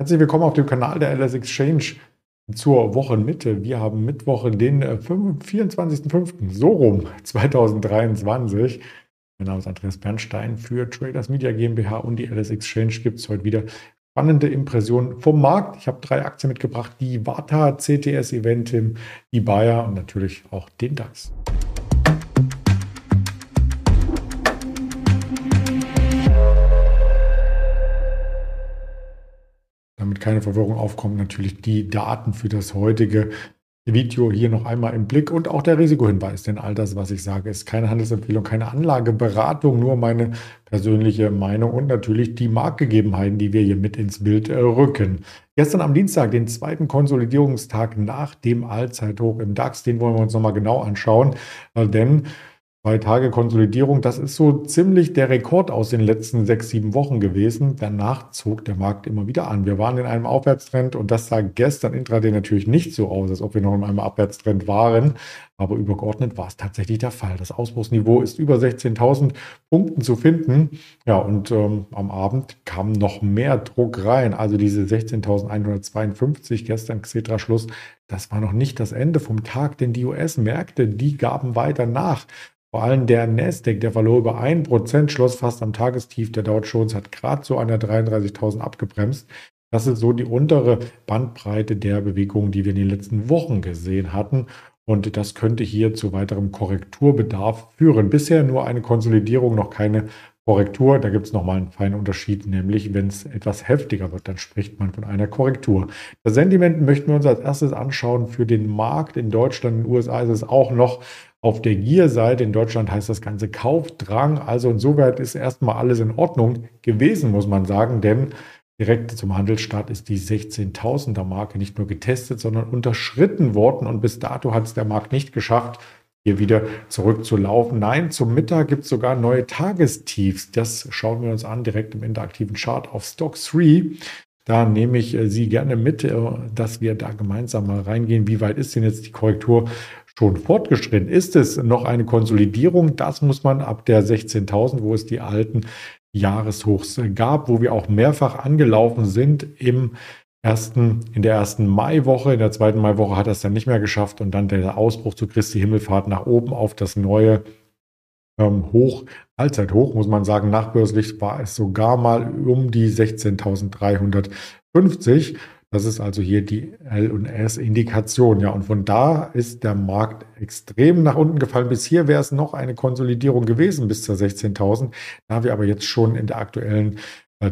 Herzlich willkommen auf dem Kanal der LS Exchange zur Wochenmitte. Wir haben Mittwoch, den 24.05. Äh, so rum 2023. Mein Name ist Andreas Bernstein für Traders Media GmbH und die LS Exchange gibt es heute wieder spannende Impressionen vom Markt. Ich habe drei Aktien mitgebracht, die Vata, CTS Eventim, die Bayer und natürlich auch den DAX. Keine Verwirrung aufkommt, natürlich die Daten für das heutige Video hier noch einmal im Blick und auch der Risikohinweis, denn all das, was ich sage, ist keine Handelsempfehlung, keine Anlageberatung, nur meine persönliche Meinung und natürlich die Marktgegebenheiten, die wir hier mit ins Bild äh, rücken. Gestern am Dienstag, den zweiten Konsolidierungstag nach dem Allzeithoch im DAX, den wollen wir uns nochmal genau anschauen, äh, denn Zwei Tage Konsolidierung, das ist so ziemlich der Rekord aus den letzten sechs, sieben Wochen gewesen. Danach zog der Markt immer wieder an. Wir waren in einem Aufwärtstrend und das sah gestern intraday natürlich nicht so aus, als ob wir noch in einem Abwärtstrend waren. Aber übergeordnet war es tatsächlich der Fall. Das Ausbruchsniveau ist über 16.000 Punkten zu finden. Ja, und ähm, am Abend kam noch mehr Druck rein. Also diese 16.152 gestern Xetra-Schluss, das war noch nicht das Ende vom Tag, denn die US-Märkte, die gaben weiter nach. Vor allem der Nasdaq, der verlor über 1%, schloss fast am Tagestief. Der Dow Jones hat gerade so der 33.000 abgebremst. Das ist so die untere Bandbreite der Bewegungen, die wir in den letzten Wochen gesehen hatten. Und das könnte hier zu weiterem Korrekturbedarf führen. Bisher nur eine Konsolidierung, noch keine Korrektur. Da gibt es nochmal einen feinen Unterschied, nämlich wenn es etwas heftiger wird, dann spricht man von einer Korrektur. Das Sentiment möchten wir uns als erstes anschauen für den Markt. In Deutschland, in den USA ist es auch noch auf der Gier-Seite in Deutschland heißt das Ganze Kaufdrang. Also insoweit ist erstmal alles in Ordnung gewesen, muss man sagen, denn direkt zum Handelsstart ist die 16.000er Marke nicht nur getestet, sondern unterschritten worden. Und bis dato hat es der Markt nicht geschafft, hier wieder zurückzulaufen. Nein, zum Mittag gibt es sogar neue Tagestiefs. Das schauen wir uns an direkt im interaktiven Chart auf Stock 3. Da nehme ich äh, Sie gerne mit, äh, dass wir da gemeinsam mal reingehen. Wie weit ist denn jetzt die Korrektur schon fortgeschritten? Ist es noch eine Konsolidierung? Das muss man ab der 16.000, wo es die alten Jahreshochs gab, wo wir auch mehrfach angelaufen sind im ersten, in der ersten Maiwoche. In der zweiten Maiwoche hat es dann nicht mehr geschafft und dann der Ausbruch zu Christi Himmelfahrt nach oben auf das neue ähm, Hoch, Allzeithoch, muss man sagen. Nachbörslich war es sogar mal um die 16.350. Das ist also hier die L&S-Indikation. Ja, und von da ist der Markt extrem nach unten gefallen. Bis hier wäre es noch eine Konsolidierung gewesen bis zur 16.000. Da wir aber jetzt schon in der aktuellen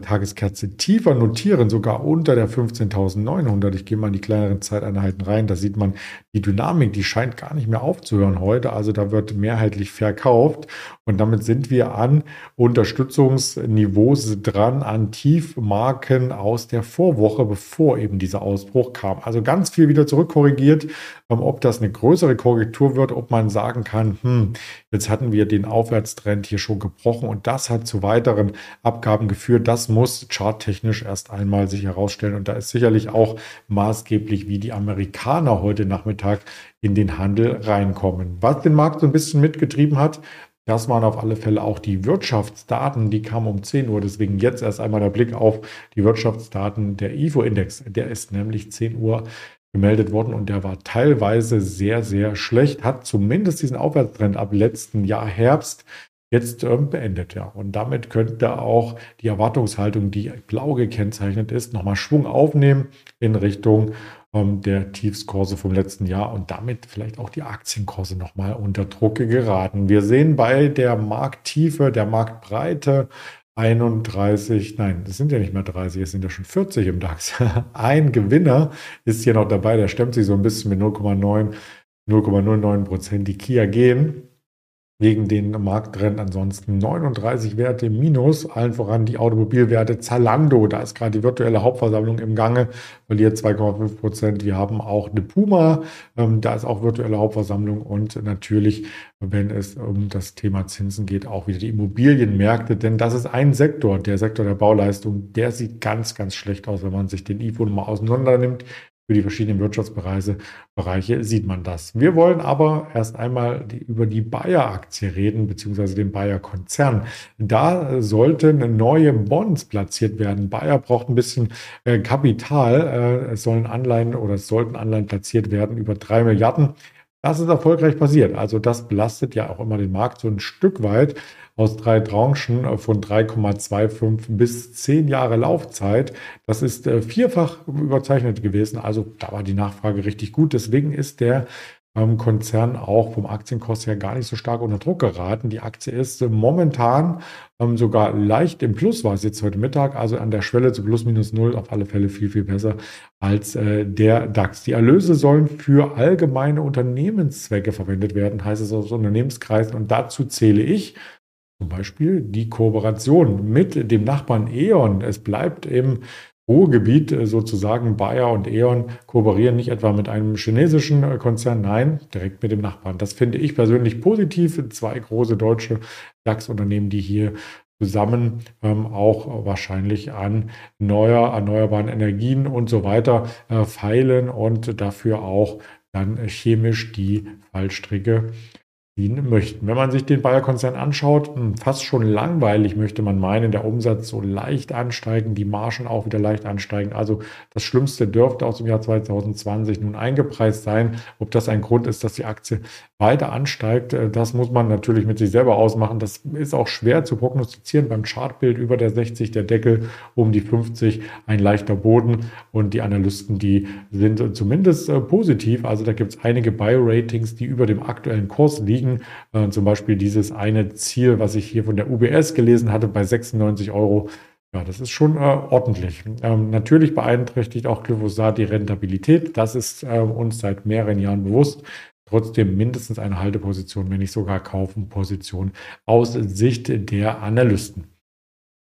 Tageskerze tiefer notieren, sogar unter der 15.900. Ich gehe mal in die kleineren Zeiteinheiten rein. Da sieht man die Dynamik, die scheint gar nicht mehr aufzuhören heute. Also da wird mehrheitlich verkauft. Und damit sind wir an Unterstützungsniveaus dran, an Tiefmarken aus der Vorwoche, bevor eben dieser Ausbruch kam. Also ganz viel wieder zurückkorrigiert. Ähm, ob das eine größere Korrektur wird, ob man sagen kann, hm, jetzt hatten wir den Aufwärtstrend hier schon gebrochen und das hat zu weiteren Abgaben geführt. Das muss charttechnisch erst einmal sich herausstellen. Und da ist sicherlich auch maßgeblich, wie die Amerikaner heute Nachmittag in den Handel reinkommen. Was den Markt so ein bisschen mitgetrieben hat, das waren auf alle Fälle auch die Wirtschaftsdaten, die kamen um 10 Uhr. Deswegen jetzt erst einmal der Blick auf die Wirtschaftsdaten. Der IFO-Index, der ist nämlich 10 Uhr gemeldet worden und der war teilweise sehr, sehr schlecht, hat zumindest diesen Aufwärtstrend ab letzten Jahr Herbst jetzt ähm, beendet. Ja. Und damit könnte auch die Erwartungshaltung, die blau gekennzeichnet ist, nochmal Schwung aufnehmen in Richtung ähm, der Tiefskurse vom letzten Jahr und damit vielleicht auch die Aktienkurse nochmal unter Druck geraten. Wir sehen bei der Markttiefe, der Marktbreite 31, nein, das sind ja nicht mehr 30, es sind ja schon 40 im DAX. Ein Gewinner ist hier noch dabei, der stemmt sich so ein bisschen mit 0,9, 0,09 Prozent die Kia gehen wegen den Markttrend. Ansonsten 39 Werte Minus, allen voran die Automobilwerte Zalando. Da ist gerade die virtuelle Hauptversammlung im Gange, verliert 2,5 Prozent. Wir haben auch eine Puma, ähm, da ist auch virtuelle Hauptversammlung und natürlich, wenn es um das Thema Zinsen geht, auch wieder die Immobilienmärkte, denn das ist ein Sektor, der Sektor der Bauleistung, der sieht ganz, ganz schlecht aus, wenn man sich den IFO mal auseinander nimmt. Für die verschiedenen Wirtschaftsbereiche Bereiche sieht man das. Wir wollen aber erst einmal die, über die Bayer-Aktie reden, beziehungsweise den Bayer-Konzern. Da sollten neue Bonds platziert werden. Bayer braucht ein bisschen äh, Kapital. Äh, es sollen Anleihen oder es sollten Anleihen platziert werden über drei Milliarden. Das ist erfolgreich passiert. Also das belastet ja auch immer den Markt so ein Stück weit aus drei Tranchen äh, von 3,25 bis 10 Jahre Laufzeit. Das ist äh, vierfach überzeichnet gewesen. Also da war die Nachfrage richtig gut. Deswegen ist der ähm, Konzern auch vom Aktienkurs her gar nicht so stark unter Druck geraten. Die Aktie ist äh, momentan ähm, sogar leicht im Plus, war es jetzt heute Mittag, also an der Schwelle zu plus minus null, auf alle Fälle viel, viel besser als äh, der DAX. Die Erlöse sollen für allgemeine Unternehmenszwecke verwendet werden, heißt es aus Unternehmenskreisen. Und dazu zähle ich zum Beispiel die Kooperation mit dem Nachbarn E.ON. Es bleibt im Ruhrgebiet äh, sozusagen. Bayer und E.ON kooperieren nicht etwa mit einem chinesischen äh, Konzern, nein, direkt mit dem Nachbarn. Das finde ich persönlich positiv. Zwei große deutsche DAX-Unternehmen, die hier zusammen ähm, auch wahrscheinlich an neuer, erneuerbaren Energien und so weiter äh, feilen und dafür auch dann chemisch die Fallstricke dienen möchten. Wenn man sich den Bayer-Konzern anschaut, hm, fast schon langweilig möchte man meinen, der Umsatz so leicht ansteigen, die Margen auch wieder leicht ansteigen. Also das Schlimmste dürfte aus dem Jahr 2020 nun eingepreist sein. Ob das ein Grund ist, dass die Aktie weiter ansteigt, äh, das muss man natürlich mit sich selber ausmachen. Das ist auch schwer zu prognostizieren. Beim Chartbild über der 60, der Deckel um die 50, ein leichter Boden und die Analysten, die sind zumindest äh, positiv. Also da gibt es einige Buy-Ratings, die über dem aktuellen Kurs liegen liegen. Äh, zum Beispiel dieses eine Ziel, was ich hier von der UBS gelesen hatte, bei 96 Euro. Ja, das ist schon äh, ordentlich. Ähm, natürlich beeinträchtigt auch Glyphosat die Rentabilität. Das ist äh, uns seit mehreren Jahren bewusst. Trotzdem mindestens eine Halteposition, wenn nicht sogar Kaufenposition aus Sicht der Analysten.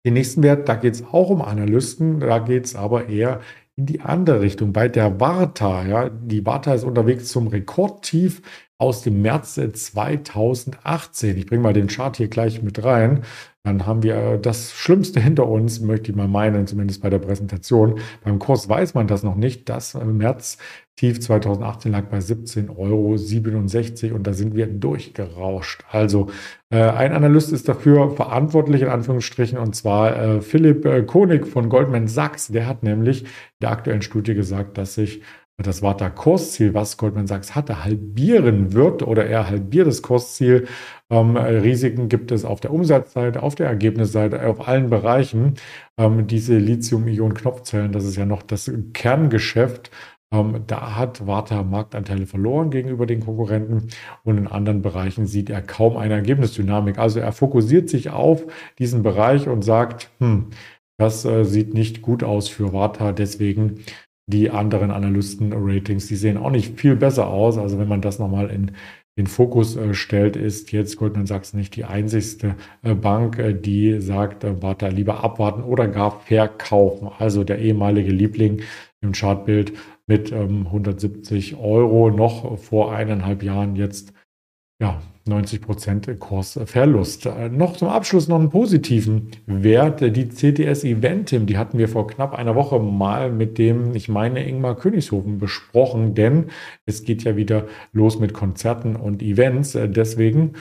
Den nächsten Wert, da geht es auch um Analysten, da geht es aber eher in die andere Richtung. Bei der Warta, ja, die Warta ist unterwegs zum Rekordtief aus dem März 2018. Ich bringe mal den Chart hier gleich mit rein. Dann haben wir das Schlimmste hinter uns, möchte ich mal meinen, zumindest bei der Präsentation. Beim Kurs weiß man das noch nicht. Das März Tief 2018 lag bei 17,67 Euro und da sind wir durchgerauscht. Also äh, ein Analyst ist dafür verantwortlich, in Anführungsstrichen, und zwar äh, Philipp äh, Konig von Goldman Sachs. Der hat nämlich in der aktuellen Studie gesagt, dass sich das Warta-Kursziel, was Goldman Sachs hatte, halbieren wird oder er halbiert das Kursziel. Ähm, Risiken gibt es auf der Umsatzseite, auf der Ergebnisseite, auf allen Bereichen. Ähm, diese Lithium-Ionen-Knopfzellen, das ist ja noch das Kerngeschäft. Ähm, da hat Warta Marktanteile verloren gegenüber den Konkurrenten und in anderen Bereichen sieht er kaum eine Ergebnisdynamik. Also er fokussiert sich auf diesen Bereich und sagt, hm, das äh, sieht nicht gut aus für Warta, deswegen die anderen Analysten-Ratings, die sehen auch nicht viel besser aus. Also wenn man das nochmal in den Fokus äh, stellt, ist jetzt Goldman Sachs nicht die einzigste äh, Bank, äh, die sagt, äh, warte, lieber abwarten oder gar verkaufen. Also der ehemalige Liebling im Chartbild mit ähm, 170 Euro noch vor eineinhalb Jahren jetzt ja, 90 Prozent Kursverlust. Äh, noch zum Abschluss noch einen positiven Wert. Die CTS Eventim, die hatten wir vor knapp einer Woche mal mit dem, ich meine, Ingmar Königshofen besprochen, denn es geht ja wieder los mit Konzerten und Events. Äh, deswegen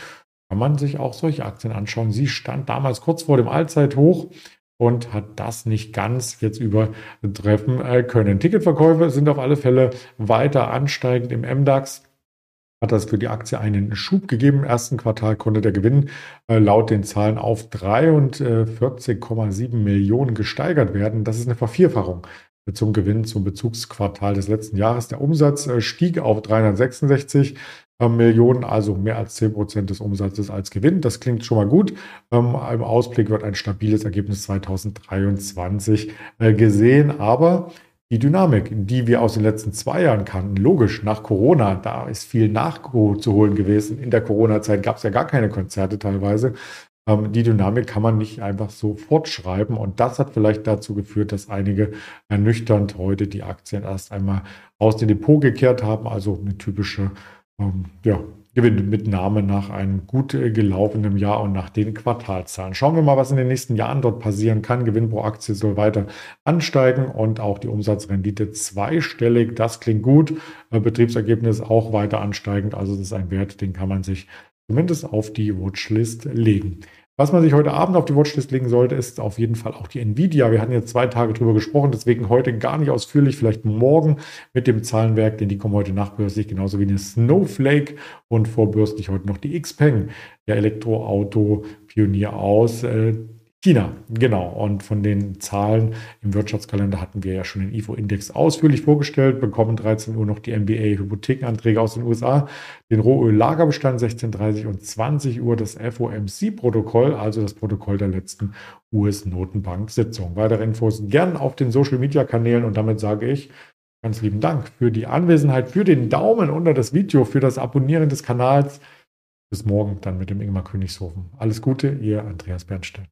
kann man sich auch solche Aktien anschauen. Sie stand damals kurz vor dem Allzeithoch und hat das nicht ganz jetzt übertreffen äh, können. Ticketverkäufe sind auf alle Fälle weiter ansteigend im MDAX hat das für die Aktie einen Schub gegeben. Im ersten Quartal konnte der Gewinn äh, laut den Zahlen auf 43,7 Millionen gesteigert werden. Das ist eine Vervierfachung zum Gewinn zum Bezugsquartal des letzten Jahres. Der Umsatz äh, stieg auf 366 äh, Millionen, also mehr als 10 Prozent des Umsatzes als Gewinn. Das klingt schon mal gut. Ähm, Im Ausblick wird ein stabiles Ergebnis 2023 äh, gesehen, aber die Dynamik, die wir aus den letzten zwei Jahren kannten. Logisch, nach Corona, da ist viel nachzuholen gewesen. In der Corona-Zeit gab es ja gar keine Konzerte teilweise. Ähm, die Dynamik kann man nicht einfach so fortschreiben. Und das hat vielleicht dazu geführt, dass einige ernüchternd heute die Aktien erst einmal aus dem Depot gekehrt haben. Also eine typische ähm, ja, Gewinnmitnahme nach einem gut äh, gelaufenen Jahr und nach den Quartalzahlen. Schauen wir mal, was in den nächsten Jahren dort passieren kann. Gewinn pro Aktie soll weiter ansteigen und auch die Umsatzrendite zweistellig. Das klingt gut. Äh, Betriebsergebnis auch weiter ansteigend. Also das ist ein Wert, den kann man sich zumindest auf die Watchlist legen. Was man sich heute Abend auf die Watchlist legen sollte, ist auf jeden Fall auch die Nvidia. Wir hatten jetzt zwei Tage drüber gesprochen, deswegen heute gar nicht ausführlich, vielleicht morgen mit dem Zahlenwerk, denn die kommen heute nachbörslich, genauso wie eine Snowflake. Und vorbörslich heute noch die Xpeng, der Elektroauto-Pionier aus äh, China, genau. Und von den Zahlen im Wirtschaftskalender hatten wir ja schon den IFO-Index ausführlich vorgestellt, bekommen 13 Uhr noch die MBA-Hypothekenanträge aus den USA, den Rohöl-Lagerbestand 16.30 und 20 Uhr das FOMC-Protokoll, also das Protokoll der letzten US-Notenbank-Sitzung. Weitere Infos gern auf den Social-Media-Kanälen und damit sage ich ganz lieben Dank für die Anwesenheit, für den Daumen unter das Video, für das Abonnieren des Kanals. Bis morgen dann mit dem Ingmar Königshofen. Alles Gute, ihr Andreas Bernstein.